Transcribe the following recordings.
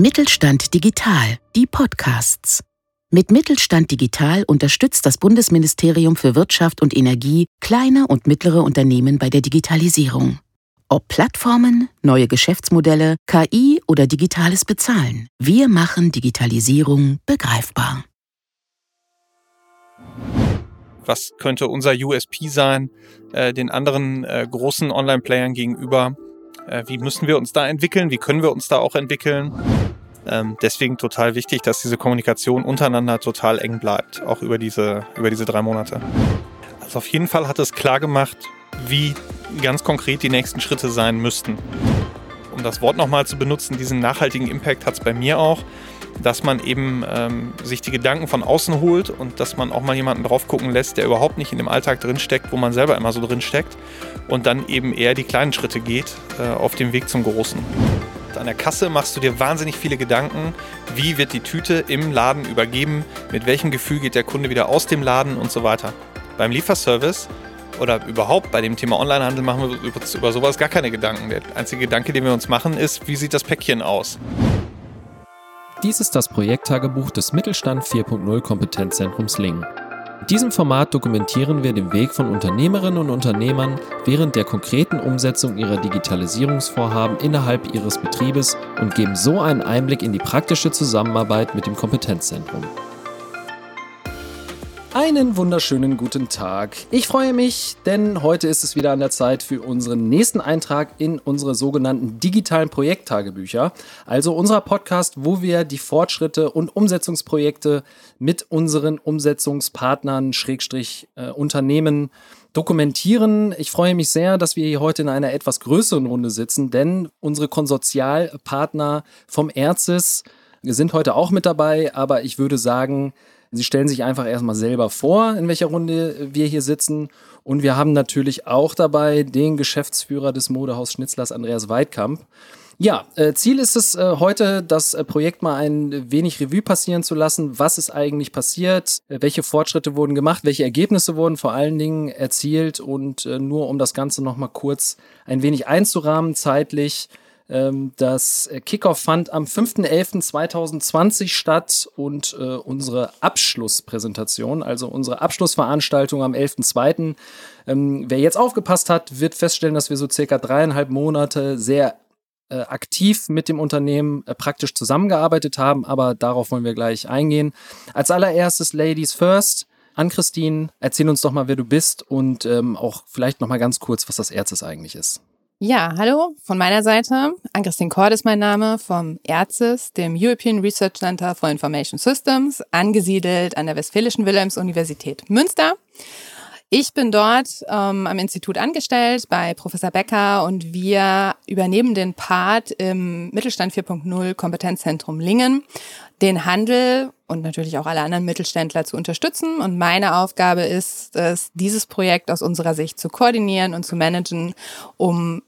Mittelstand Digital, die Podcasts. Mit Mittelstand Digital unterstützt das Bundesministerium für Wirtschaft und Energie kleine und mittlere Unternehmen bei der Digitalisierung. Ob Plattformen, neue Geschäftsmodelle, KI oder digitales Bezahlen, wir machen Digitalisierung begreifbar. Was könnte unser USP sein, äh, den anderen äh, großen Online-Playern gegenüber? Äh, wie müssen wir uns da entwickeln? Wie können wir uns da auch entwickeln? Ähm, deswegen total wichtig, dass diese Kommunikation untereinander total eng bleibt, auch über diese, über diese drei Monate. Also auf jeden Fall hat es klar gemacht, wie ganz konkret die nächsten Schritte sein müssten. Um das Wort nochmal zu benutzen, diesen nachhaltigen Impact hat es bei mir auch, dass man eben ähm, sich die Gedanken von außen holt und dass man auch mal jemanden drauf gucken lässt, der überhaupt nicht in dem Alltag drinsteckt, wo man selber immer so drinsteckt und dann eben eher die kleinen Schritte geht äh, auf dem Weg zum Großen. An der Kasse machst du dir wahnsinnig viele Gedanken, wie wird die Tüte im Laden übergeben, mit welchem Gefühl geht der Kunde wieder aus dem Laden und so weiter. Beim Lieferservice oder überhaupt bei dem Thema Onlinehandel machen wir über, sowas gar keine Gedanken. Der einzige Gedanke, den wir uns machen, ist, wie sieht das Päckchen aus? Dies ist das Projekttagebuch des Mittelstand 4.0 Kompetenzzentrums Lingen. In diesem Format dokumentieren wir den Weg von Unternehmerinnen und Unternehmern während der konkreten Umsetzung ihrer Digitalisierungsvorhaben innerhalb ihres Betriebes und geben so einen Einblick in die praktische Zusammenarbeit mit dem Kompetenzzentrum. Einen wunderschönen guten Tag. Ich freue mich, denn heute ist es wieder an der Zeit für unseren nächsten Eintrag in unsere sogenannten digitalen Projekttagebücher. Also unser Podcast, wo wir die Fortschritte und Umsetzungsprojekte mit unseren Umsetzungspartnern, Schrägstrich äh, Unternehmen dokumentieren. Ich freue mich sehr, dass wir hier heute in einer etwas größeren Runde sitzen, denn unsere Konsortialpartner vom Erzis sind heute auch mit dabei, aber ich würde sagen, Sie stellen sich einfach erstmal selber vor, in welcher Runde wir hier sitzen. Und wir haben natürlich auch dabei den Geschäftsführer des Modehaus Schnitzlers, Andreas Weidkamp. Ja, äh, Ziel ist es äh, heute, das äh, Projekt mal ein wenig Revue passieren zu lassen. Was ist eigentlich passiert? Äh, welche Fortschritte wurden gemacht? Welche Ergebnisse wurden vor allen Dingen erzielt? Und äh, nur um das Ganze nochmal kurz ein wenig einzurahmen zeitlich. Ähm, das Kickoff fand am 5.11.2020 statt und äh, unsere Abschlusspräsentation, also unsere Abschlussveranstaltung am 11.02. Ähm, wer jetzt aufgepasst hat, wird feststellen, dass wir so circa dreieinhalb Monate sehr äh, aktiv mit dem Unternehmen äh, praktisch zusammengearbeitet haben, aber darauf wollen wir gleich eingehen. Als allererstes Ladies First. An Christine, erzähl uns doch mal, wer du bist und ähm, auch vielleicht noch mal ganz kurz, was das Erzes eigentlich ist. Ja, hallo von meiner Seite. Ann-Christine Kord ist mein Name vom ERZIS, dem European Research Center for Information Systems, angesiedelt an der Westfälischen Wilhelms-Universität Münster. Ich bin dort ähm, am Institut angestellt bei Professor Becker und wir übernehmen den Part im Mittelstand 4.0 Kompetenzzentrum Lingen, den Handel und natürlich auch alle anderen Mittelständler zu unterstützen. Und meine Aufgabe ist es, dieses Projekt aus unserer Sicht zu koordinieren und zu managen, um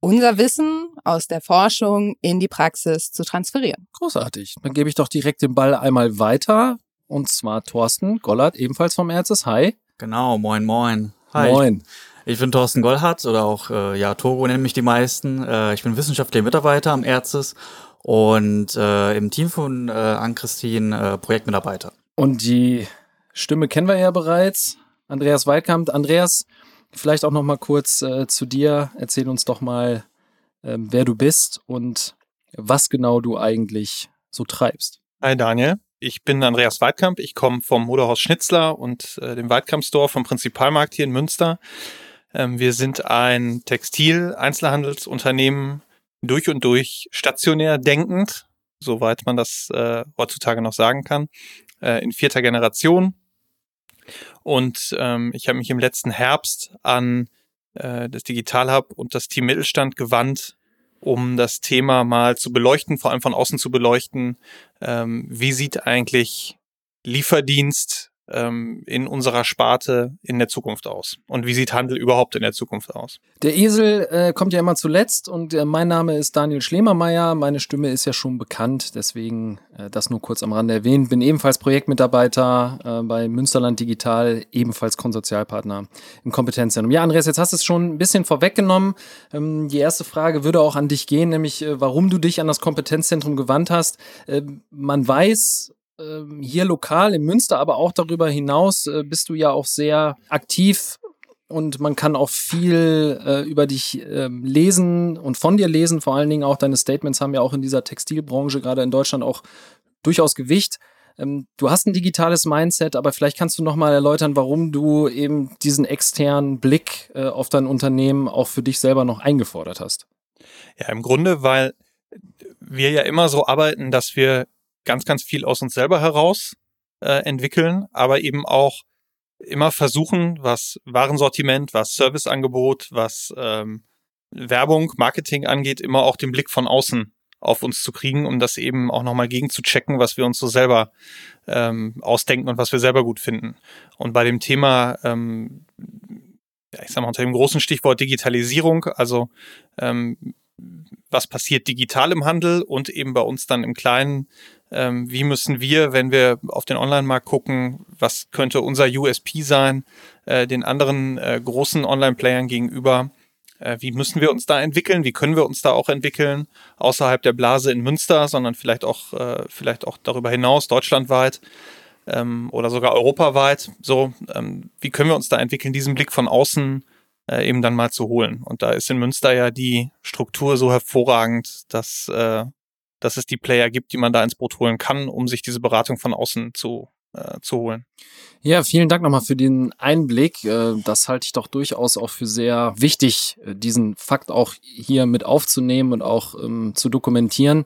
unser Wissen aus der Forschung in die Praxis zu transferieren. Großartig. Dann gebe ich doch direkt den Ball einmal weiter. Und zwar Thorsten Gollert, ebenfalls vom Erzes. Hi. Genau, moin, moin. Hi. Moin. Ich bin Thorsten Gollhardt oder auch, äh, ja, Togo nennen mich die meisten. Äh, ich bin wissenschaftlicher Mitarbeiter am Erzes und äh, im Team von äh, Ann-Christine äh, Projektmitarbeiter. Und die Stimme kennen wir ja bereits. Andreas Weidkamp. Andreas, Vielleicht auch noch mal kurz äh, zu dir. Erzähl uns doch mal, äh, wer du bist und was genau du eigentlich so treibst. Hi Daniel, ich bin Andreas Weidkamp. Ich komme vom Modehaus Schnitzler und äh, dem Weidkamp Store vom Prinzipalmarkt hier in Münster. Ähm, wir sind ein Textil-Einzelhandelsunternehmen durch und durch stationär denkend, soweit man das äh, heutzutage noch sagen kann, äh, in vierter Generation und ähm, ich habe mich im letzten Herbst an äh, das Digital Hub und das Team Mittelstand gewandt, um das Thema mal zu beleuchten, vor allem von außen zu beleuchten. Ähm, wie sieht eigentlich Lieferdienst ähm, in unserer Sparte in der Zukunft aus? Und wie sieht Handel überhaupt in der Zukunft aus? Der Esel äh, kommt ja immer zuletzt und äh, mein Name ist Daniel Schlemermeier. Meine Stimme ist ja schon bekannt, deswegen äh, das nur kurz am Rande erwähnt. Bin ebenfalls Projektmitarbeiter äh, bei Münsterland Digital, ebenfalls Konsortialpartner im Kompetenzzentrum. Ja, Andreas, jetzt hast du es schon ein bisschen vorweggenommen. Ähm, die erste Frage würde auch an dich gehen, nämlich äh, warum du dich an das Kompetenzzentrum gewandt hast. Äh, man weiß, ähm, hier lokal in Münster, aber auch darüber hinaus äh, bist du ja auch sehr aktiv und man kann auch viel äh, über dich äh, lesen und von dir lesen. Vor allen Dingen auch deine Statements haben ja auch in dieser Textilbranche, gerade in Deutschland, auch durchaus Gewicht. Ähm, du hast ein digitales Mindset, aber vielleicht kannst du nochmal erläutern, warum du eben diesen externen Blick äh, auf dein Unternehmen auch für dich selber noch eingefordert hast. Ja, im Grunde, weil wir ja immer so arbeiten, dass wir ganz, ganz viel aus uns selber heraus äh, entwickeln, aber eben auch immer versuchen, was Warensortiment, was Serviceangebot, was ähm, Werbung, Marketing angeht, immer auch den Blick von außen auf uns zu kriegen, um das eben auch nochmal gegen zu checken, was wir uns so selber ähm, ausdenken und was wir selber gut finden. Und bei dem Thema, ähm, ja, ich sag mal unter dem großen Stichwort Digitalisierung, also ähm, was passiert digital im Handel und eben bei uns dann im Kleinen ähm, wie müssen wir, wenn wir auf den Online-Markt gucken, was könnte unser USP sein, äh, den anderen äh, großen Online-Playern gegenüber, äh, wie müssen wir uns da entwickeln, wie können wir uns da auch entwickeln, außerhalb der Blase in Münster, sondern vielleicht auch, äh, vielleicht auch darüber hinaus, deutschlandweit ähm, oder sogar europaweit. So, ähm, wie können wir uns da entwickeln, diesen Blick von außen äh, eben dann mal zu holen. Und da ist in Münster ja die Struktur so hervorragend, dass äh, dass es die Player gibt, die man da ins Boot holen kann, um sich diese Beratung von außen zu, äh, zu holen. Ja, vielen Dank nochmal für den Einblick. Äh, das halte ich doch durchaus auch für sehr wichtig, äh, diesen Fakt auch hier mit aufzunehmen und auch ähm, zu dokumentieren.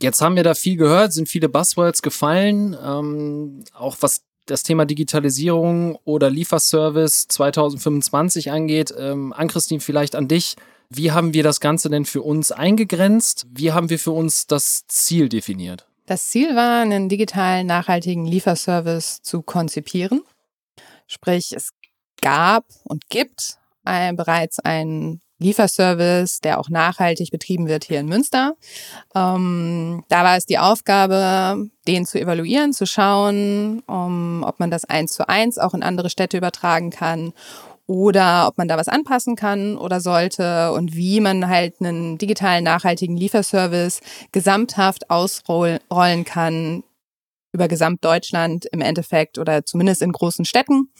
Jetzt haben wir da viel gehört, sind viele Buzzwords gefallen, ähm, auch was das Thema Digitalisierung oder Lieferservice 2025 angeht. Ähm, An-Christine, vielleicht an dich. Wie haben wir das Ganze denn für uns eingegrenzt? Wie haben wir für uns das Ziel definiert? Das Ziel war, einen digitalen, nachhaltigen Lieferservice zu konzipieren. Sprich, es gab und gibt ein, bereits einen Lieferservice, der auch nachhaltig betrieben wird hier in Münster. Ähm, da war es die Aufgabe, den zu evaluieren, zu schauen, um, ob man das eins zu eins auch in andere Städte übertragen kann oder ob man da was anpassen kann oder sollte und wie man halt einen digitalen nachhaltigen Lieferservice gesamthaft ausrollen kann über Gesamtdeutschland im Endeffekt oder zumindest in großen Städten,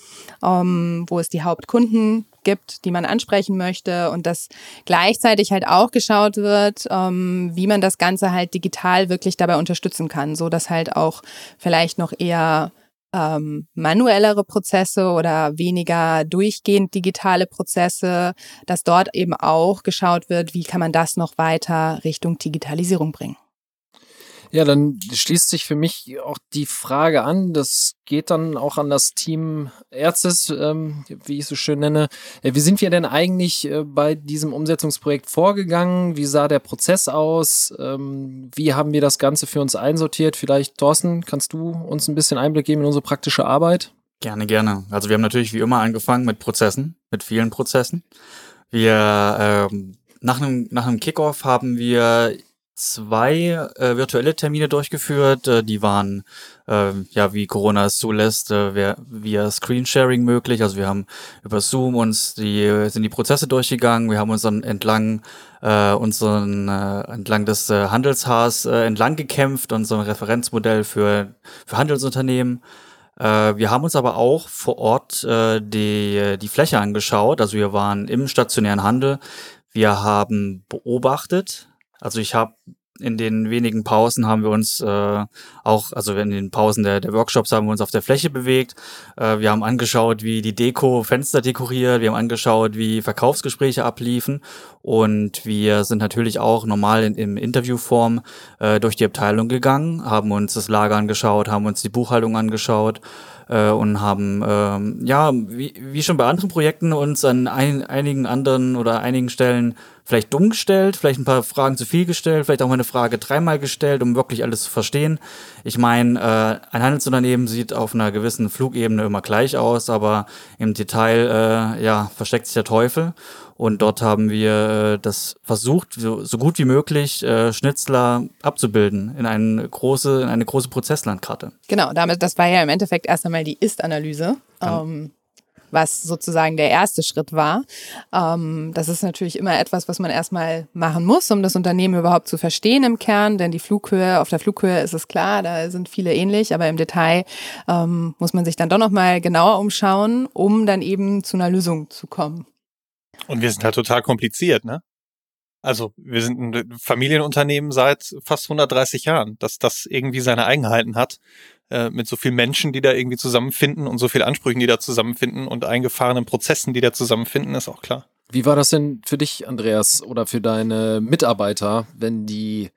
ähm, wo es die Hauptkunden gibt, die man ansprechen möchte und dass gleichzeitig halt auch geschaut wird, ähm, wie man das Ganze halt digital wirklich dabei unterstützen kann, so dass halt auch vielleicht noch eher ähm, manuellere Prozesse oder weniger durchgehend digitale Prozesse, dass dort eben auch geschaut wird, wie kann man das noch weiter Richtung Digitalisierung bringen. Ja, dann schließt sich für mich auch die Frage an, das geht dann auch an das Team Ärztes, ähm, wie ich es so schön nenne. Äh, wie sind wir denn eigentlich äh, bei diesem Umsetzungsprojekt vorgegangen? Wie sah der Prozess aus? Ähm, wie haben wir das Ganze für uns einsortiert? Vielleicht, Thorsten, kannst du uns ein bisschen Einblick geben in unsere praktische Arbeit? Gerne, gerne. Also wir haben natürlich wie immer angefangen mit Prozessen, mit vielen Prozessen. Wir ähm, nach einem, nach einem Kickoff haben wir zwei äh, virtuelle Termine durchgeführt. Äh, die waren, äh, ja, wie Corona es zulässt, äh, via Screensharing möglich. Also wir haben über Zoom uns die, sind die Prozesse durchgegangen. Wir haben uns dann entlang äh, unseren, äh, entlang des äh, Handelshaars äh, entlang gekämpft, unser Referenzmodell für, für Handelsunternehmen. Äh, wir haben uns aber auch vor Ort äh, die, die Fläche angeschaut. Also wir waren im stationären Handel. Wir haben beobachtet, also ich habe in den wenigen Pausen haben wir uns äh, auch, also in den Pausen der, der Workshops haben wir uns auf der Fläche bewegt. Äh, wir haben angeschaut, wie die Deko Fenster dekoriert. Wir haben angeschaut, wie Verkaufsgespräche abliefen. Und wir sind natürlich auch normal in, in Interviewform äh, durch die Abteilung gegangen, haben uns das Lager angeschaut, haben uns die Buchhaltung angeschaut äh, und haben ähm, ja wie, wie schon bei anderen Projekten uns an ein, einigen anderen oder einigen Stellen vielleicht dumm gestellt, vielleicht ein paar Fragen zu viel gestellt, vielleicht auch mal eine Frage dreimal gestellt, um wirklich alles zu verstehen. Ich meine, äh, ein Handelsunternehmen sieht auf einer gewissen Flugebene immer gleich aus, aber im Detail äh, ja, versteckt sich der Teufel. Und dort haben wir äh, das versucht, so, so gut wie möglich äh, Schnitzler abzubilden in eine große, in eine große Prozesslandkarte. Genau, damit, das war ja im Endeffekt erst einmal die Ist-Analyse. Ähm, was sozusagen der erste Schritt war. Ähm, das ist natürlich immer etwas, was man erstmal machen muss, um das Unternehmen überhaupt zu verstehen im Kern, denn die Flughöhe, auf der Flughöhe ist es klar, da sind viele ähnlich, aber im Detail ähm, muss man sich dann doch nochmal genauer umschauen, um dann eben zu einer Lösung zu kommen. Und wir sind halt total kompliziert, ne? Also wir sind ein Familienunternehmen seit fast 130 Jahren, dass das irgendwie seine Eigenheiten hat, äh, mit so vielen Menschen, die da irgendwie zusammenfinden und so vielen Ansprüchen, die da zusammenfinden und eingefahrenen Prozessen, die da zusammenfinden, ist auch klar. Wie war das denn für dich, Andreas, oder für deine Mitarbeiter, wenn die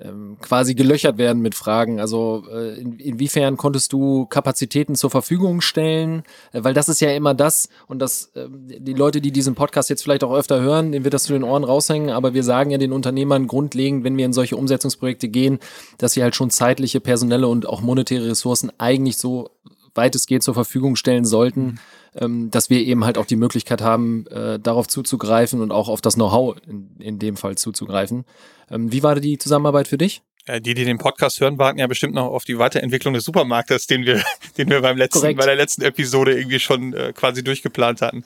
ähm, quasi gelöchert werden mit Fragen. Also äh, in, inwiefern konntest du Kapazitäten zur Verfügung stellen? Äh, weil das ist ja immer das und das äh, die Leute, die diesen Podcast jetzt vielleicht auch öfter hören, denen wird das zu den Ohren raushängen. Aber wir sagen ja den Unternehmern grundlegend, wenn wir in solche Umsetzungsprojekte gehen, dass sie halt schon zeitliche, personelle und auch monetäre Ressourcen eigentlich so weit es geht zur Verfügung stellen sollten, mhm. Ähm, dass wir eben halt auch die Möglichkeit haben, äh, darauf zuzugreifen und auch auf das Know-how in, in dem Fall zuzugreifen. Ähm, wie war die Zusammenarbeit für dich? die, die den Podcast hören, warten ja bestimmt noch auf die Weiterentwicklung des Supermarktes, den wir, den wir beim letzten, Korrekt. bei der letzten Episode irgendwie schon äh, quasi durchgeplant hatten.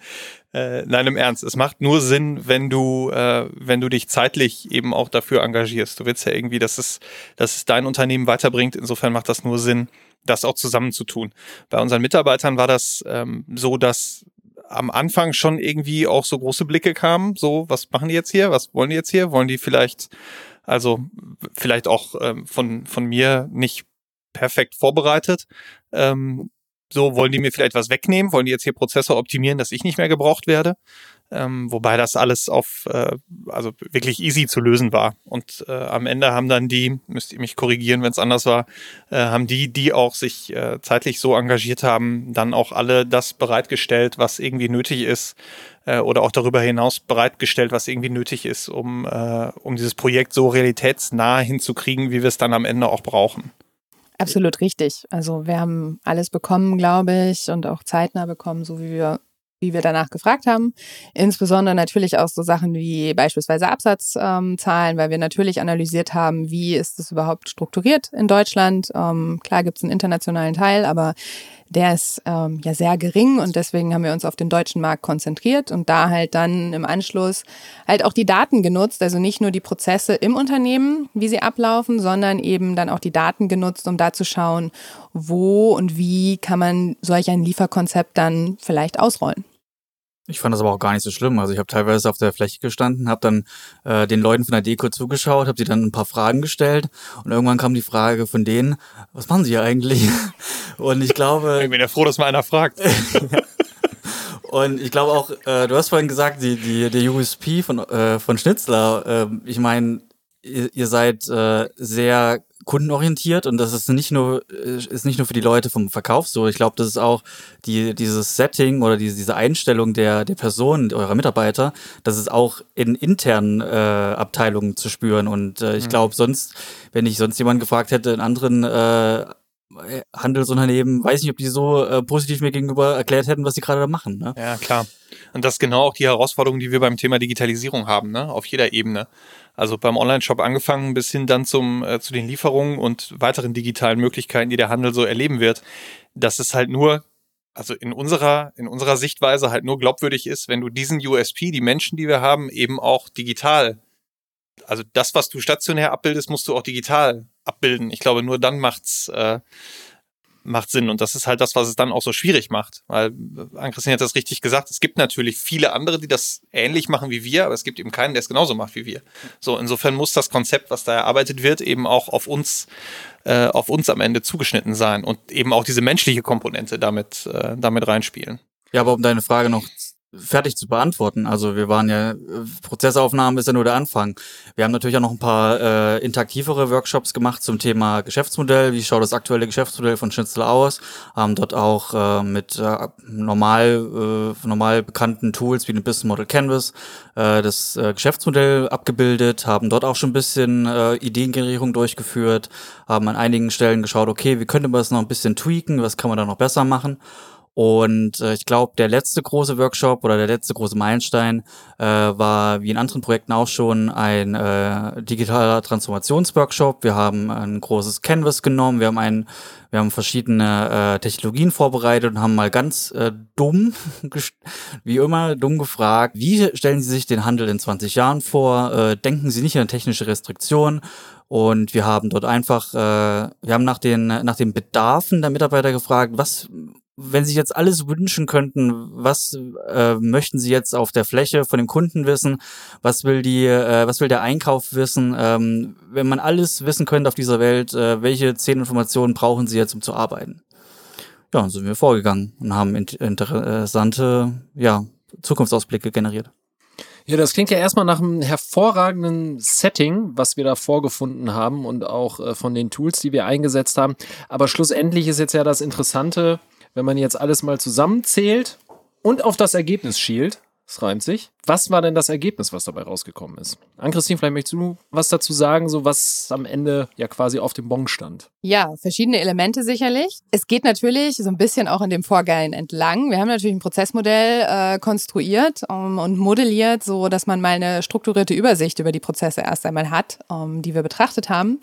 Äh, nein, im Ernst. Es macht nur Sinn, wenn du, äh, wenn du dich zeitlich eben auch dafür engagierst. Du willst ja irgendwie, dass es, dass es dein Unternehmen weiterbringt. Insofern macht das nur Sinn, das auch zusammenzutun. Bei unseren Mitarbeitern war das ähm, so, dass am Anfang schon irgendwie auch so große Blicke kamen. So, was machen die jetzt hier? Was wollen die jetzt hier? Wollen die vielleicht, also vielleicht auch ähm, von, von mir nicht perfekt vorbereitet. Ähm, so, wollen die mir vielleicht was wegnehmen? Wollen die jetzt hier Prozesse optimieren, dass ich nicht mehr gebraucht werde? Ähm, wobei das alles auf, äh, also wirklich easy zu lösen war. Und äh, am Ende haben dann die, müsst ihr mich korrigieren, wenn es anders war, äh, haben die, die auch sich äh, zeitlich so engagiert haben, dann auch alle das bereitgestellt, was irgendwie nötig ist, äh, oder auch darüber hinaus bereitgestellt, was irgendwie nötig ist, um, äh, um dieses Projekt so realitätsnah hinzukriegen, wie wir es dann am Ende auch brauchen. Absolut richtig. Also wir haben alles bekommen, glaube ich, und auch zeitnah bekommen, so wie wir wie wir danach gefragt haben. Insbesondere natürlich auch so Sachen wie beispielsweise Absatzzahlen, ähm, weil wir natürlich analysiert haben, wie ist es überhaupt strukturiert in Deutschland. Ähm, klar gibt es einen internationalen Teil, aber der ist ähm, ja sehr gering und deswegen haben wir uns auf den deutschen Markt konzentriert und da halt dann im Anschluss halt auch die Daten genutzt, also nicht nur die Prozesse im Unternehmen, wie sie ablaufen, sondern eben dann auch die Daten genutzt, um da zu schauen, wo und wie kann man solch ein Lieferkonzept dann vielleicht ausrollen. Ich fand das aber auch gar nicht so schlimm. Also ich habe teilweise auf der Fläche gestanden, habe dann äh, den Leuten von der Deko zugeschaut, habe sie dann ein paar Fragen gestellt und irgendwann kam die Frage von denen, was machen sie hier eigentlich? Und ich glaube... Ich bin ja froh, dass mal einer fragt. und ich glaube auch, äh, du hast vorhin gesagt, die, die, der USP von, äh, von Schnitzler, äh, ich meine, ihr, ihr seid äh, sehr kundenorientiert und das ist nicht nur äh, ist nicht nur für die Leute vom Verkauf so. Ich glaube, das ist auch die dieses Setting oder diese, diese Einstellung der der Personen eurer Mitarbeiter, das ist auch in internen äh, Abteilungen zu spüren und äh, ich mhm. glaube sonst, wenn ich sonst jemanden gefragt hätte in anderen äh, Handelsunternehmen, weiß nicht, ob die so äh, positiv mir gegenüber erklärt hätten, was sie gerade da machen. Ne? Ja, klar. Und das ist genau auch die Herausforderung, die wir beim Thema Digitalisierung haben, ne? auf jeder Ebene. Also beim Online-Shop angefangen bis hin dann zum, äh, zu den Lieferungen und weiteren digitalen Möglichkeiten, die der Handel so erleben wird. Dass es halt nur, also in unserer, in unserer Sichtweise halt nur glaubwürdig ist, wenn du diesen USP, die Menschen, die wir haben, eben auch digital also das, was du stationär abbildest, musst du auch digital abbilden. Ich glaube, nur dann macht's äh, macht Sinn. Und das ist halt das, was es dann auch so schwierig macht. Weil, äh, Ann-Christine hat das richtig gesagt, es gibt natürlich viele andere, die das ähnlich machen wie wir, aber es gibt eben keinen, der es genauso macht wie wir. So, insofern muss das Konzept, was da erarbeitet wird, eben auch auf uns, äh, auf uns am Ende zugeschnitten sein und eben auch diese menschliche Komponente damit, äh, damit reinspielen. Ja, aber um deine Frage noch fertig zu beantworten. Also wir waren ja, Prozessaufnahme ist ja nur der Anfang. Wir haben natürlich auch noch ein paar äh, interaktivere Workshops gemacht zum Thema Geschäftsmodell. Wie schaut das aktuelle Geschäftsmodell von Schnitzel aus? Haben dort auch äh, mit äh, normal, äh, normal bekannten Tools wie dem Business Model Canvas äh, das äh, Geschäftsmodell abgebildet, haben dort auch schon ein bisschen äh, Ideengenerierung durchgeführt, haben an einigen Stellen geschaut, okay, wie könnte man das noch ein bisschen tweaken, was kann man da noch besser machen? Und äh, ich glaube, der letzte große Workshop oder der letzte große Meilenstein äh, war wie in anderen Projekten auch schon ein äh, digitaler Transformationsworkshop. Wir haben ein großes Canvas genommen, wir haben ein, wir haben verschiedene äh, Technologien vorbereitet und haben mal ganz äh, dumm, wie immer, dumm gefragt, wie stellen Sie sich den Handel in 20 Jahren vor? Äh, denken Sie nicht an technische Restriktionen? Und wir haben dort einfach, äh, wir haben nach den, nach den Bedarfen der Mitarbeiter gefragt, was wenn Sie jetzt alles wünschen könnten, was äh, möchten Sie jetzt auf der Fläche von dem Kunden wissen? Was will die, äh, was will der Einkauf wissen? Ähm, wenn man alles wissen könnte auf dieser Welt, äh, welche zehn Informationen brauchen Sie jetzt, um zu arbeiten? Ja, und sind wir vorgegangen und haben interessante, ja, Zukunftsausblicke generiert. Ja, das klingt ja erstmal nach einem hervorragenden Setting, was wir da vorgefunden haben und auch äh, von den Tools, die wir eingesetzt haben. Aber schlussendlich ist jetzt ja das Interessante, wenn man jetzt alles mal zusammenzählt und auf das Ergebnis schielt, es reimt sich. Was war denn das Ergebnis, was dabei rausgekommen ist? Ann-Christine, vielleicht möchtest du was dazu sagen, so was am Ende ja quasi auf dem Bon stand? Ja, verschiedene Elemente sicherlich. Es geht natürlich so ein bisschen auch in dem Vorgehen entlang. Wir haben natürlich ein Prozessmodell äh, konstruiert um, und modelliert, so dass man mal eine strukturierte Übersicht über die Prozesse erst einmal hat, um, die wir betrachtet haben.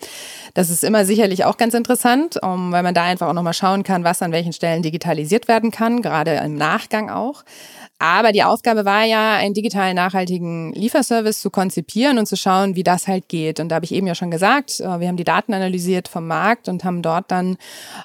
Das ist immer sicherlich auch ganz interessant, um, weil man da einfach auch nochmal schauen kann, was an welchen Stellen digitalisiert werden kann, gerade im Nachgang auch. Aber die Aufgabe war ja, einen digitalen nachhaltigen Lieferservice zu konzipieren und zu schauen, wie das halt geht. Und da habe ich eben ja schon gesagt, äh, wir haben die Daten analysiert vom Markt und haben dort dann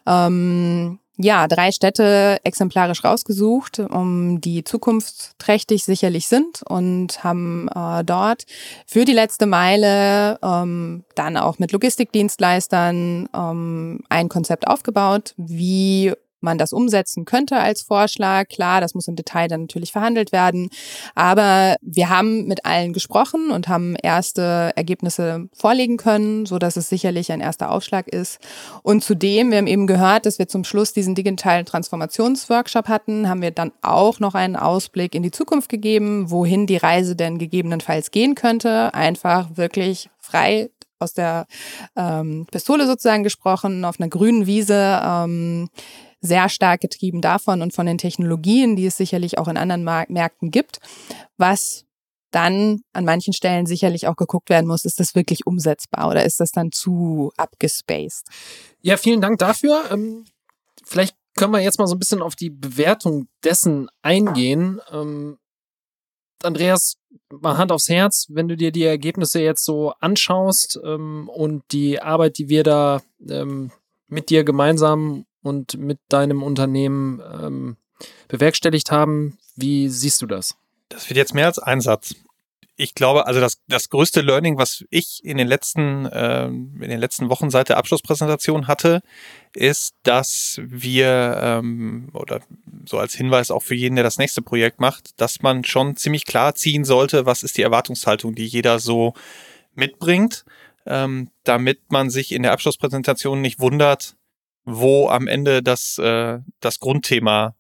ähm, ja drei Städte exemplarisch rausgesucht, um die zukunftsträchtig sicherlich sind und haben äh, dort für die letzte Meile ähm, dann auch mit Logistikdienstleistern ähm, ein Konzept aufgebaut, wie man das umsetzen könnte als Vorschlag. Klar, das muss im Detail dann natürlich verhandelt werden. Aber wir haben mit allen gesprochen und haben erste Ergebnisse vorlegen können, so dass es sicherlich ein erster Aufschlag ist. Und zudem, wir haben eben gehört, dass wir zum Schluss diesen digitalen Transformationsworkshop hatten, haben wir dann auch noch einen Ausblick in die Zukunft gegeben, wohin die Reise denn gegebenenfalls gehen könnte. Einfach wirklich frei aus der ähm, Pistole sozusagen gesprochen, auf einer grünen Wiese ähm, sehr stark getrieben davon und von den Technologien, die es sicherlich auch in anderen Märkten gibt, was dann an manchen Stellen sicherlich auch geguckt werden muss, ist das wirklich umsetzbar oder ist das dann zu abgespaced? Ja, vielen Dank dafür. Ähm, vielleicht können wir jetzt mal so ein bisschen auf die Bewertung dessen eingehen. Ähm, Andreas, mal Hand aufs Herz, wenn du dir die Ergebnisse jetzt so anschaust ähm, und die Arbeit, die wir da mit dir gemeinsam und mit deinem Unternehmen ähm, bewerkstelligt haben. Wie siehst du das? Das wird jetzt mehr als ein Satz. Ich glaube, also das, das größte Learning, was ich in den letzten, äh, in den letzten Wochen seit der Abschlusspräsentation hatte, ist, dass wir, ähm, oder so als Hinweis auch für jeden, der das nächste Projekt macht, dass man schon ziemlich klar ziehen sollte, was ist die Erwartungshaltung, die jeder so mitbringt, ähm, damit man sich in der Abschlusspräsentation nicht wundert, wo am Ende das, äh, das Grundthema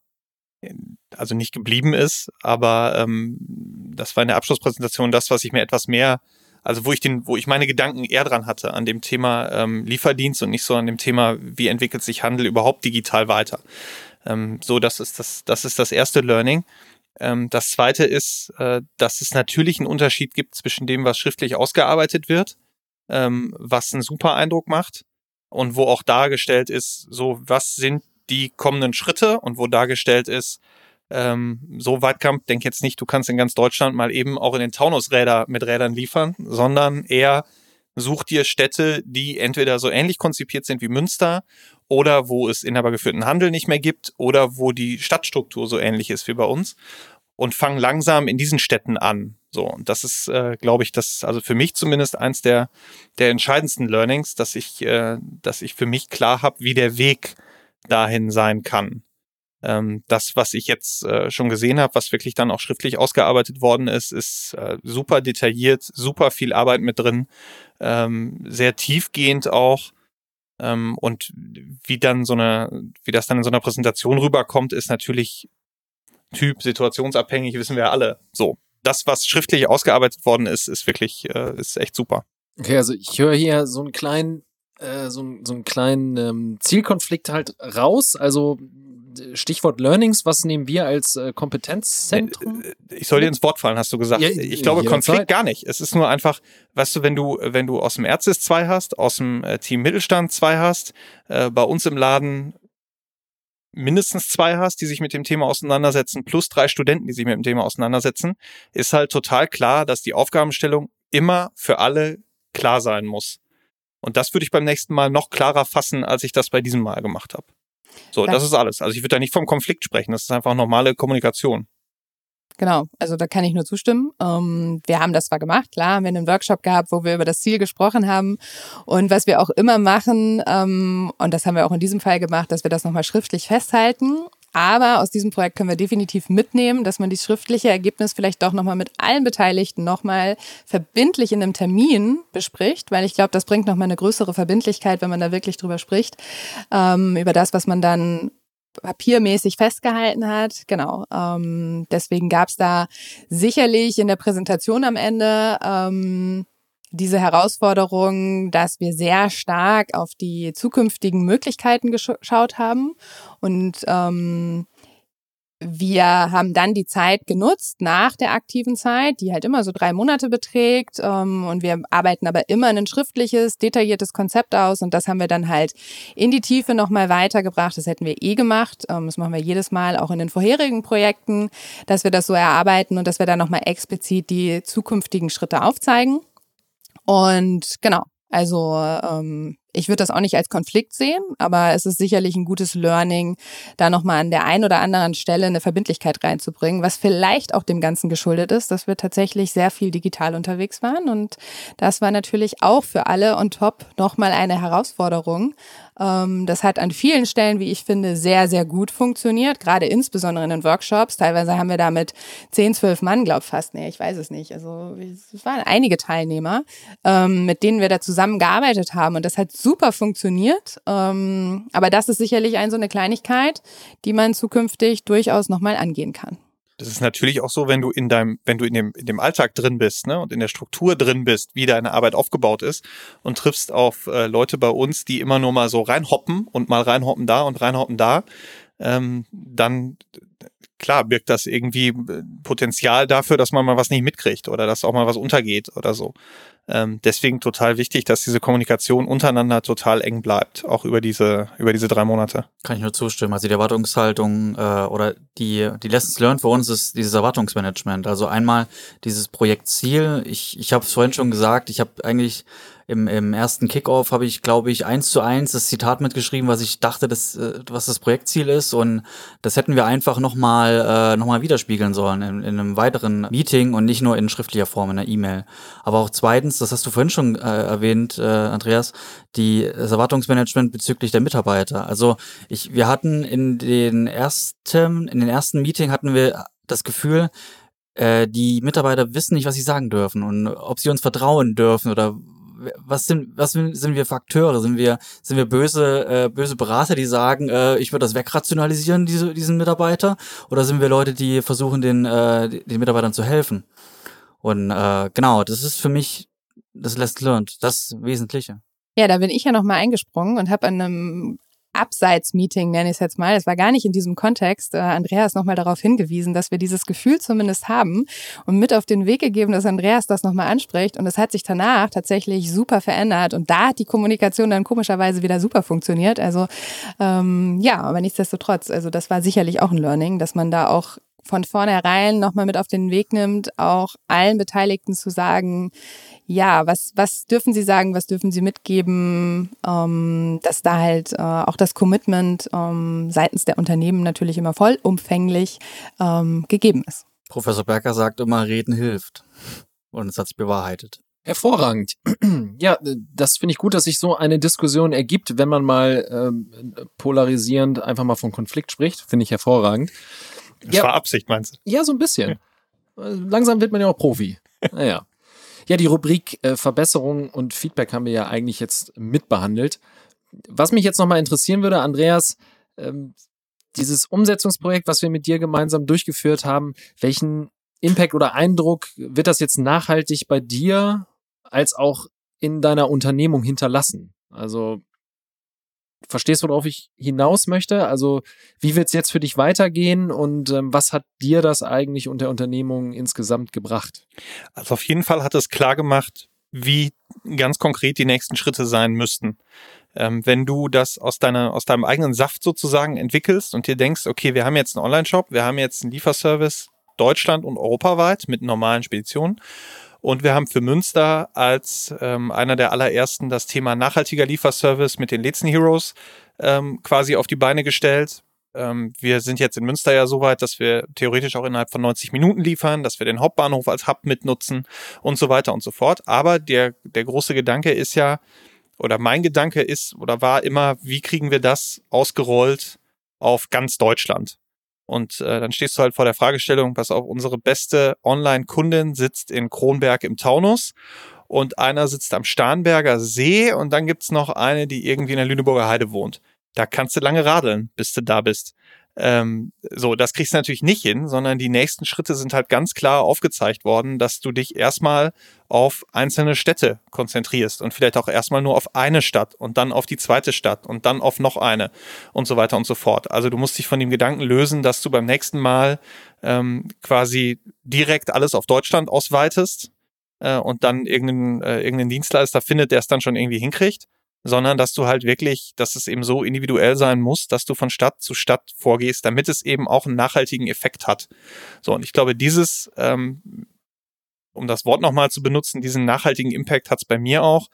also nicht geblieben ist, aber ähm, das war in der Abschlusspräsentation das, was ich mir etwas mehr, also wo ich den, wo ich meine Gedanken eher dran hatte, an dem Thema ähm, Lieferdienst und nicht so an dem Thema, wie entwickelt sich Handel überhaupt digital weiter. Ähm, so, das ist das, das ist das erste Learning. Ähm, das zweite ist, äh, dass es natürlich einen Unterschied gibt zwischen dem, was schriftlich ausgearbeitet wird, ähm, was einen super Eindruck macht, und wo auch dargestellt ist, so was sind die kommenden Schritte und wo dargestellt ist, ähm, so Weitkamp, denk jetzt nicht, du kannst in ganz Deutschland mal eben auch in den Taunusräder mit Rädern liefern, sondern eher such dir Städte, die entweder so ähnlich konzipiert sind wie Münster oder wo es inhabergeführten Handel nicht mehr gibt oder wo die Stadtstruktur so ähnlich ist wie bei uns und fang langsam in diesen Städten an. So, und das ist, äh, glaube ich, das, also für mich zumindest eins der, der entscheidendsten Learnings, dass ich, äh, dass ich für mich klar habe, wie der Weg dahin sein kann. Ähm, das, was ich jetzt äh, schon gesehen habe, was wirklich dann auch schriftlich ausgearbeitet worden ist, ist äh, super detailliert, super viel Arbeit mit drin, ähm, sehr tiefgehend auch. Ähm, und wie dann so eine, wie das dann in so einer Präsentation rüberkommt, ist natürlich Typ, situationsabhängig, wissen wir alle. So. Das, was schriftlich ausgearbeitet worden ist, ist wirklich, äh, ist echt super. Okay, also ich höre hier so einen kleinen, äh, so, so einen kleinen ähm, Zielkonflikt halt raus. Also Stichwort Learnings, was nehmen wir als äh, Kompetenzzentrum? Äh, ich soll dir ins Wort fallen, hast du gesagt. Ja, ich glaube, Konflikt Zeit. gar nicht. Es ist nur einfach, weißt du, wenn du, wenn du aus dem Ärztes zwei hast, aus dem äh, Team Mittelstand zwei hast, äh, bei uns im Laden mindestens zwei hast, die sich mit dem Thema auseinandersetzen, plus drei Studenten, die sich mit dem Thema auseinandersetzen, ist halt total klar, dass die Aufgabenstellung immer für alle klar sein muss. Und das würde ich beim nächsten Mal noch klarer fassen, als ich das bei diesem Mal gemacht habe. So, das ist alles. Also ich würde da nicht vom Konflikt sprechen. Das ist einfach normale Kommunikation. Genau, also da kann ich nur zustimmen. Ähm, wir haben das zwar gemacht, klar, haben wir einen Workshop gehabt, wo wir über das Ziel gesprochen haben. Und was wir auch immer machen, ähm, und das haben wir auch in diesem Fall gemacht, dass wir das nochmal schriftlich festhalten. Aber aus diesem Projekt können wir definitiv mitnehmen, dass man das schriftliche Ergebnis vielleicht doch nochmal mit allen Beteiligten nochmal verbindlich in einem Termin bespricht, weil ich glaube, das bringt nochmal eine größere Verbindlichkeit, wenn man da wirklich drüber spricht, ähm, über das, was man dann papiermäßig festgehalten hat. Genau. Ähm, deswegen gab es da sicherlich in der Präsentation am Ende ähm, diese Herausforderung, dass wir sehr stark auf die zukünftigen Möglichkeiten geschaut haben und ähm, wir haben dann die Zeit genutzt nach der aktiven Zeit, die halt immer so drei Monate beträgt. Ähm, und wir arbeiten aber immer ein schriftliches, detailliertes Konzept aus. Und das haben wir dann halt in die Tiefe nochmal weitergebracht. Das hätten wir eh gemacht. Ähm, das machen wir jedes Mal auch in den vorherigen Projekten, dass wir das so erarbeiten und dass wir dann nochmal explizit die zukünftigen Schritte aufzeigen. Und genau, also ähm, ich würde das auch nicht als Konflikt sehen, aber es ist sicherlich ein gutes Learning, da nochmal an der einen oder anderen Stelle eine Verbindlichkeit reinzubringen, was vielleicht auch dem Ganzen geschuldet ist, dass wir tatsächlich sehr viel digital unterwegs waren. Und das war natürlich auch für alle on top nochmal eine Herausforderung. Ähm, das hat an vielen Stellen, wie ich finde, sehr, sehr gut funktioniert, gerade insbesondere in den Workshops. Teilweise haben wir da mit 10, 12 Mann, glaub fast, nee, ich weiß es nicht. Also es waren einige Teilnehmer, ähm, mit denen wir da zusammengearbeitet haben und das hat super funktioniert. Ähm, aber das ist sicherlich ein so eine Kleinigkeit, die man zukünftig durchaus nochmal angehen kann. Das ist natürlich auch so, wenn du in deinem, wenn du in dem, in dem Alltag drin bist, ne, und in der Struktur drin bist, wie deine Arbeit aufgebaut ist und triffst auf äh, Leute bei uns, die immer nur mal so reinhoppen und mal reinhoppen da und reinhoppen da, ähm, dann klar birgt das irgendwie äh, Potenzial dafür, dass man mal was nicht mitkriegt oder dass auch mal was untergeht oder so. Ähm, deswegen total wichtig, dass diese Kommunikation untereinander total eng bleibt, auch über diese, über diese drei Monate. Kann ich nur zustimmen. Also die Erwartungshaltung äh, oder die, die Lessons learned für uns ist dieses Erwartungsmanagement. Also einmal dieses Projektziel. Ich, ich habe es vorhin schon gesagt, ich habe eigentlich im, im ersten Kickoff habe ich, glaube ich, eins zu eins das Zitat mitgeschrieben, was ich dachte, das, äh, was das Projektziel ist. Und das hätten wir einfach nochmal äh, noch widerspiegeln sollen in, in einem weiteren Meeting und nicht nur in schriftlicher Form, in einer E-Mail. Aber auch zweitens, das hast du vorhin schon äh, erwähnt, äh, Andreas, die, das Erwartungsmanagement bezüglich der Mitarbeiter. Also ich, wir hatten in den ersten, in den ersten Meeting hatten wir das Gefühl, äh, die Mitarbeiter wissen nicht, was sie sagen dürfen und ob sie uns vertrauen dürfen oder was sind, was sind wir Fakteure? Sind wir, sind wir böse, äh, böse Berater, die sagen, äh, ich würde das wegrationalisieren, diese, diesen Mitarbeiter? Oder sind wir Leute, die versuchen, den, äh, den Mitarbeitern zu helfen? Und äh, genau, das ist für mich das Last Learned, das Wesentliche. Ja, da bin ich ja noch mal eingesprungen und habe an einem Abseits-Meeting, nenne ich es jetzt mal. Das war gar nicht in diesem Kontext. Äh, Andreas nochmal darauf hingewiesen, dass wir dieses Gefühl zumindest haben und mit auf den Weg gegeben, dass Andreas das nochmal anspricht. Und es hat sich danach tatsächlich super verändert. Und da hat die Kommunikation dann komischerweise wieder super funktioniert. Also ähm, ja, aber nichtsdestotrotz, also das war sicherlich auch ein Learning, dass man da auch von vornherein nochmal mit auf den Weg nimmt, auch allen Beteiligten zu sagen, ja, was, was dürfen Sie sagen, was dürfen Sie mitgeben, ähm, dass da halt äh, auch das Commitment ähm, seitens der Unternehmen natürlich immer vollumfänglich ähm, gegeben ist. Professor Berger sagt immer, reden hilft. Und es hat sich bewahrheitet. Hervorragend. Ja, das finde ich gut, dass sich so eine Diskussion ergibt, wenn man mal ähm, polarisierend einfach mal von Konflikt spricht. Finde ich hervorragend. Das Ja. war Absicht, meinst du? Ja, so ein bisschen. Äh, Langsam wird man ja auch Profi. Naja. Ja, die Rubrik äh, Verbesserung und Feedback haben wir ja eigentlich jetzt mitbehandelt. Was mich jetzt nochmal interessieren würde, Andreas, ähm, dieses Umsetzungsprojekt, was wir mit dir gemeinsam durchgeführt haben, welchen Impact oder Eindruck wird das jetzt nachhaltig bei dir als auch in deiner Unternehmung hinterlassen? Also verstehst worauf ich hinaus möchte? Also wie wird es jetzt für dich weitergehen und ähm, was hat dir das eigentlich und der Unternehmung insgesamt gebracht? Also auf jeden Fall hat es klar gemacht, wie ganz konkret die nächsten Schritte sein müssten. Ähm, wenn du das aus, deiner, aus deinem eigenen Saft sozusagen entwickelst und dir denkst, okay, wir haben jetzt einen Online-Shop, wir haben jetzt einen Lieferservice Deutschland und europaweit mit normalen Speditionen und wir haben für Münster als ähm, einer der allerersten das Thema nachhaltiger Lieferservice mit den Letzen Heroes ähm, quasi auf die Beine gestellt. Ähm, wir sind jetzt in Münster ja so weit, dass wir theoretisch auch innerhalb von 90 Minuten liefern, dass wir den Hauptbahnhof als Hub mitnutzen und so weiter und so fort. Aber der, der große Gedanke ist ja, oder mein Gedanke ist oder war immer, wie kriegen wir das ausgerollt auf ganz Deutschland? Und äh, dann stehst du halt vor der Fragestellung, pass auf, unsere beste Online-Kundin sitzt in Kronberg im Taunus und einer sitzt am Starnberger See und dann gibt's noch eine, die irgendwie in der Lüneburger Heide wohnt. Da kannst du lange radeln, bis du da bist. Ähm, so, das kriegst du natürlich nicht hin, sondern die nächsten Schritte sind halt ganz klar aufgezeigt worden, dass du dich erstmal auf einzelne Städte konzentrierst und vielleicht auch erstmal nur auf eine Stadt und dann auf die zweite Stadt und dann auf noch eine und so weiter und so fort. Also du musst dich von dem Gedanken lösen, dass du beim nächsten Mal ähm, quasi direkt alles auf Deutschland ausweitest äh, und dann irgendeinen, äh, irgendeinen Dienstleister findet, der es dann schon irgendwie hinkriegt, sondern dass du halt wirklich, dass es eben so individuell sein muss, dass du von Stadt zu Stadt vorgehst, damit es eben auch einen nachhaltigen Effekt hat. So, und ich glaube, dieses, ähm, um das Wort nochmal zu benutzen, diesen nachhaltigen Impact hat es bei mir auch,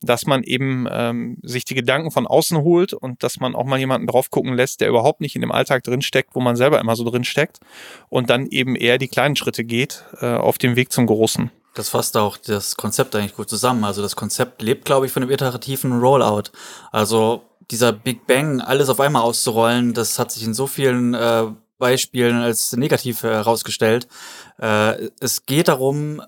dass man eben ähm, sich die Gedanken von außen holt und dass man auch mal jemanden drauf gucken lässt, der überhaupt nicht in dem Alltag drinsteckt, wo man selber immer so drinsteckt und dann eben eher die kleinen Schritte geht äh, auf dem Weg zum Großen. Das fasst auch das Konzept eigentlich gut zusammen. Also das Konzept lebt, glaube ich, von dem iterativen Rollout. Also dieser Big Bang, alles auf einmal auszurollen, das hat sich in so vielen äh, Beispielen als negativ herausgestellt. Äh, es geht darum,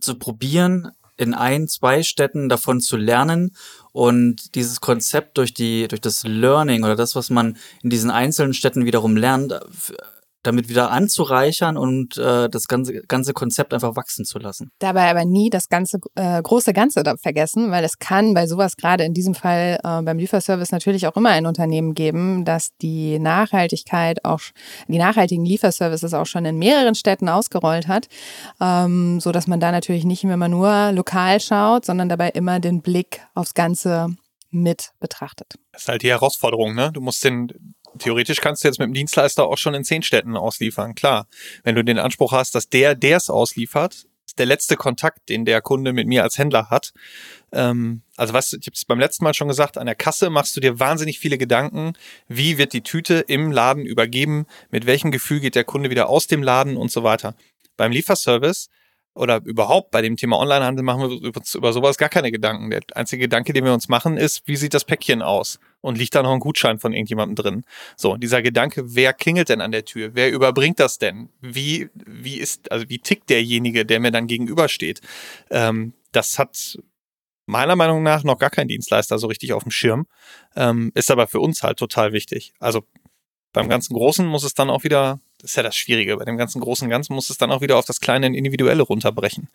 zu probieren, in ein, zwei Städten davon zu lernen und dieses Konzept durch die, durch das Learning oder das, was man in diesen einzelnen Städten wiederum lernt, damit wieder anzureichern und äh, das ganze, ganze Konzept einfach wachsen zu lassen. Dabei aber nie das ganze äh, große Ganze da vergessen, weil es kann bei sowas gerade in diesem Fall äh, beim Lieferservice natürlich auch immer ein Unternehmen geben, dass die Nachhaltigkeit auch die nachhaltigen Lieferservices auch schon in mehreren Städten ausgerollt hat, ähm, so dass man da natürlich nicht immer nur lokal schaut, sondern dabei immer den Blick aufs Ganze mit betrachtet. Das ist halt die Herausforderung, ne? Du musst den, theoretisch kannst du jetzt mit dem Dienstleister auch schon in zehn Städten ausliefern, klar. Wenn du den Anspruch hast, dass der, der es ausliefert, ist der letzte Kontakt, den der Kunde mit mir als Händler hat. Ähm, also was, ich habe es beim letzten Mal schon gesagt, an der Kasse machst du dir wahnsinnig viele Gedanken, wie wird die Tüte im Laden übergeben, mit welchem Gefühl geht der Kunde wieder aus dem Laden und so weiter. Beim Lieferservice oder überhaupt bei dem Thema Onlinehandel machen wir uns über sowas gar keine Gedanken. Der einzige Gedanke, den wir uns machen, ist, wie sieht das Päckchen aus? Und liegt da noch ein Gutschein von irgendjemandem drin? So, dieser Gedanke, wer klingelt denn an der Tür? Wer überbringt das denn? Wie, wie ist, also wie tickt derjenige, der mir dann gegenübersteht? Ähm, das hat meiner Meinung nach noch gar kein Dienstleister so richtig auf dem Schirm. Ähm, ist aber für uns halt total wichtig. Also beim ganzen Großen muss es dann auch wieder, das ist ja das Schwierige, bei dem ganzen Großen Ganzen muss es dann auch wieder auf das kleine Individuelle runterbrechen.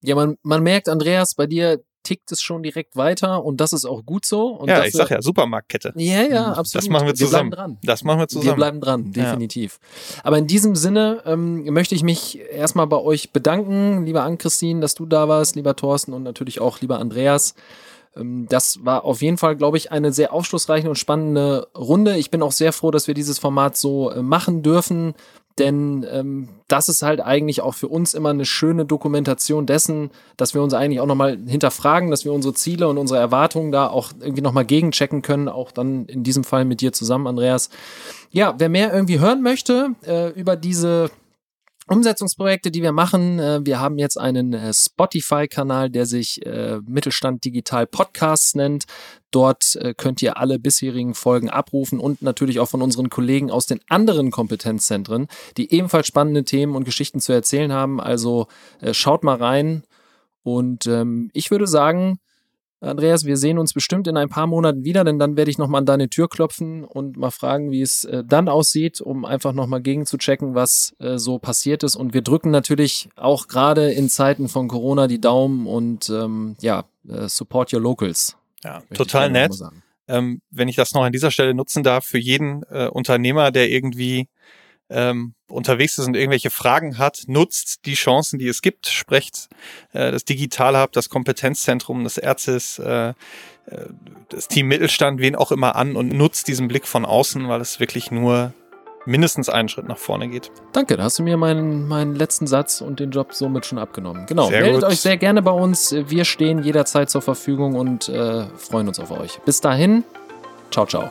Ja, man, man merkt, Andreas, bei dir tickt es schon direkt weiter und das ist auch gut so. Und ja, ich sag ja, Supermarktkette. Ja, ja, absolut. Das machen wir zusammen. Wir bleiben dran. Das machen wir Wir zusammen. bleiben dran, definitiv. Aber in diesem Sinne ähm, möchte ich mich erstmal bei euch bedanken, lieber Ann-Christine, dass du da warst, lieber Thorsten und natürlich auch lieber Andreas. Ähm, das war auf jeden Fall, glaube ich, eine sehr aufschlussreiche und spannende Runde. Ich bin auch sehr froh, dass wir dieses Format so äh, machen dürfen, denn ähm, das ist halt eigentlich auch für uns immer eine schöne Dokumentation dessen, dass wir uns eigentlich auch nochmal hinterfragen, dass wir unsere Ziele und unsere Erwartungen da auch irgendwie nochmal gegenchecken können, auch dann in diesem Fall mit dir zusammen, Andreas. Ja, wer mehr irgendwie hören möchte äh, über diese Umsetzungsprojekte, die wir machen. Äh, wir haben jetzt einen äh, Spotify-Kanal, der sich äh, Mittelstand Digital Podcasts nennt. Dort könnt ihr alle bisherigen Folgen abrufen und natürlich auch von unseren Kollegen aus den anderen Kompetenzzentren, die ebenfalls spannende Themen und Geschichten zu erzählen haben. Also schaut mal rein. Und ähm, ich würde sagen, Andreas, wir sehen uns bestimmt in ein paar Monaten wieder, denn dann werde ich nochmal an deine Tür klopfen und mal fragen, wie es äh, dann aussieht, um einfach nochmal gegen zu checken, was äh, so passiert ist. Und wir drücken natürlich auch gerade in Zeiten von Corona die Daumen und ähm, ja, äh, support your locals. Ja, total nett. Ähm, wenn ich das noch an dieser Stelle nutzen darf, für jeden Unternehmer, der irgendwie ähm, unterwegs ist und irgendwelche Fragen hat, nutzt die Chancen, die es gibt, sprecht äh, das Digital Hub, das Kompetenzzentrum des Erzes, äh, äh, das Team Mittelstand, wen auch immer an und nutzt diesen Blick von außen, weil es wirklich nur mindestens einen Schritt nach vorne geht. Danke, da hast du mir meinen, meinen letzten Satz und den Job somit schon abgenommen. Genau, sehr meldet gut. euch sehr gerne bei uns. Wir stehen jederzeit zur Verfügung und äh, freuen uns auf euch. Bis dahin, ciao, ciao.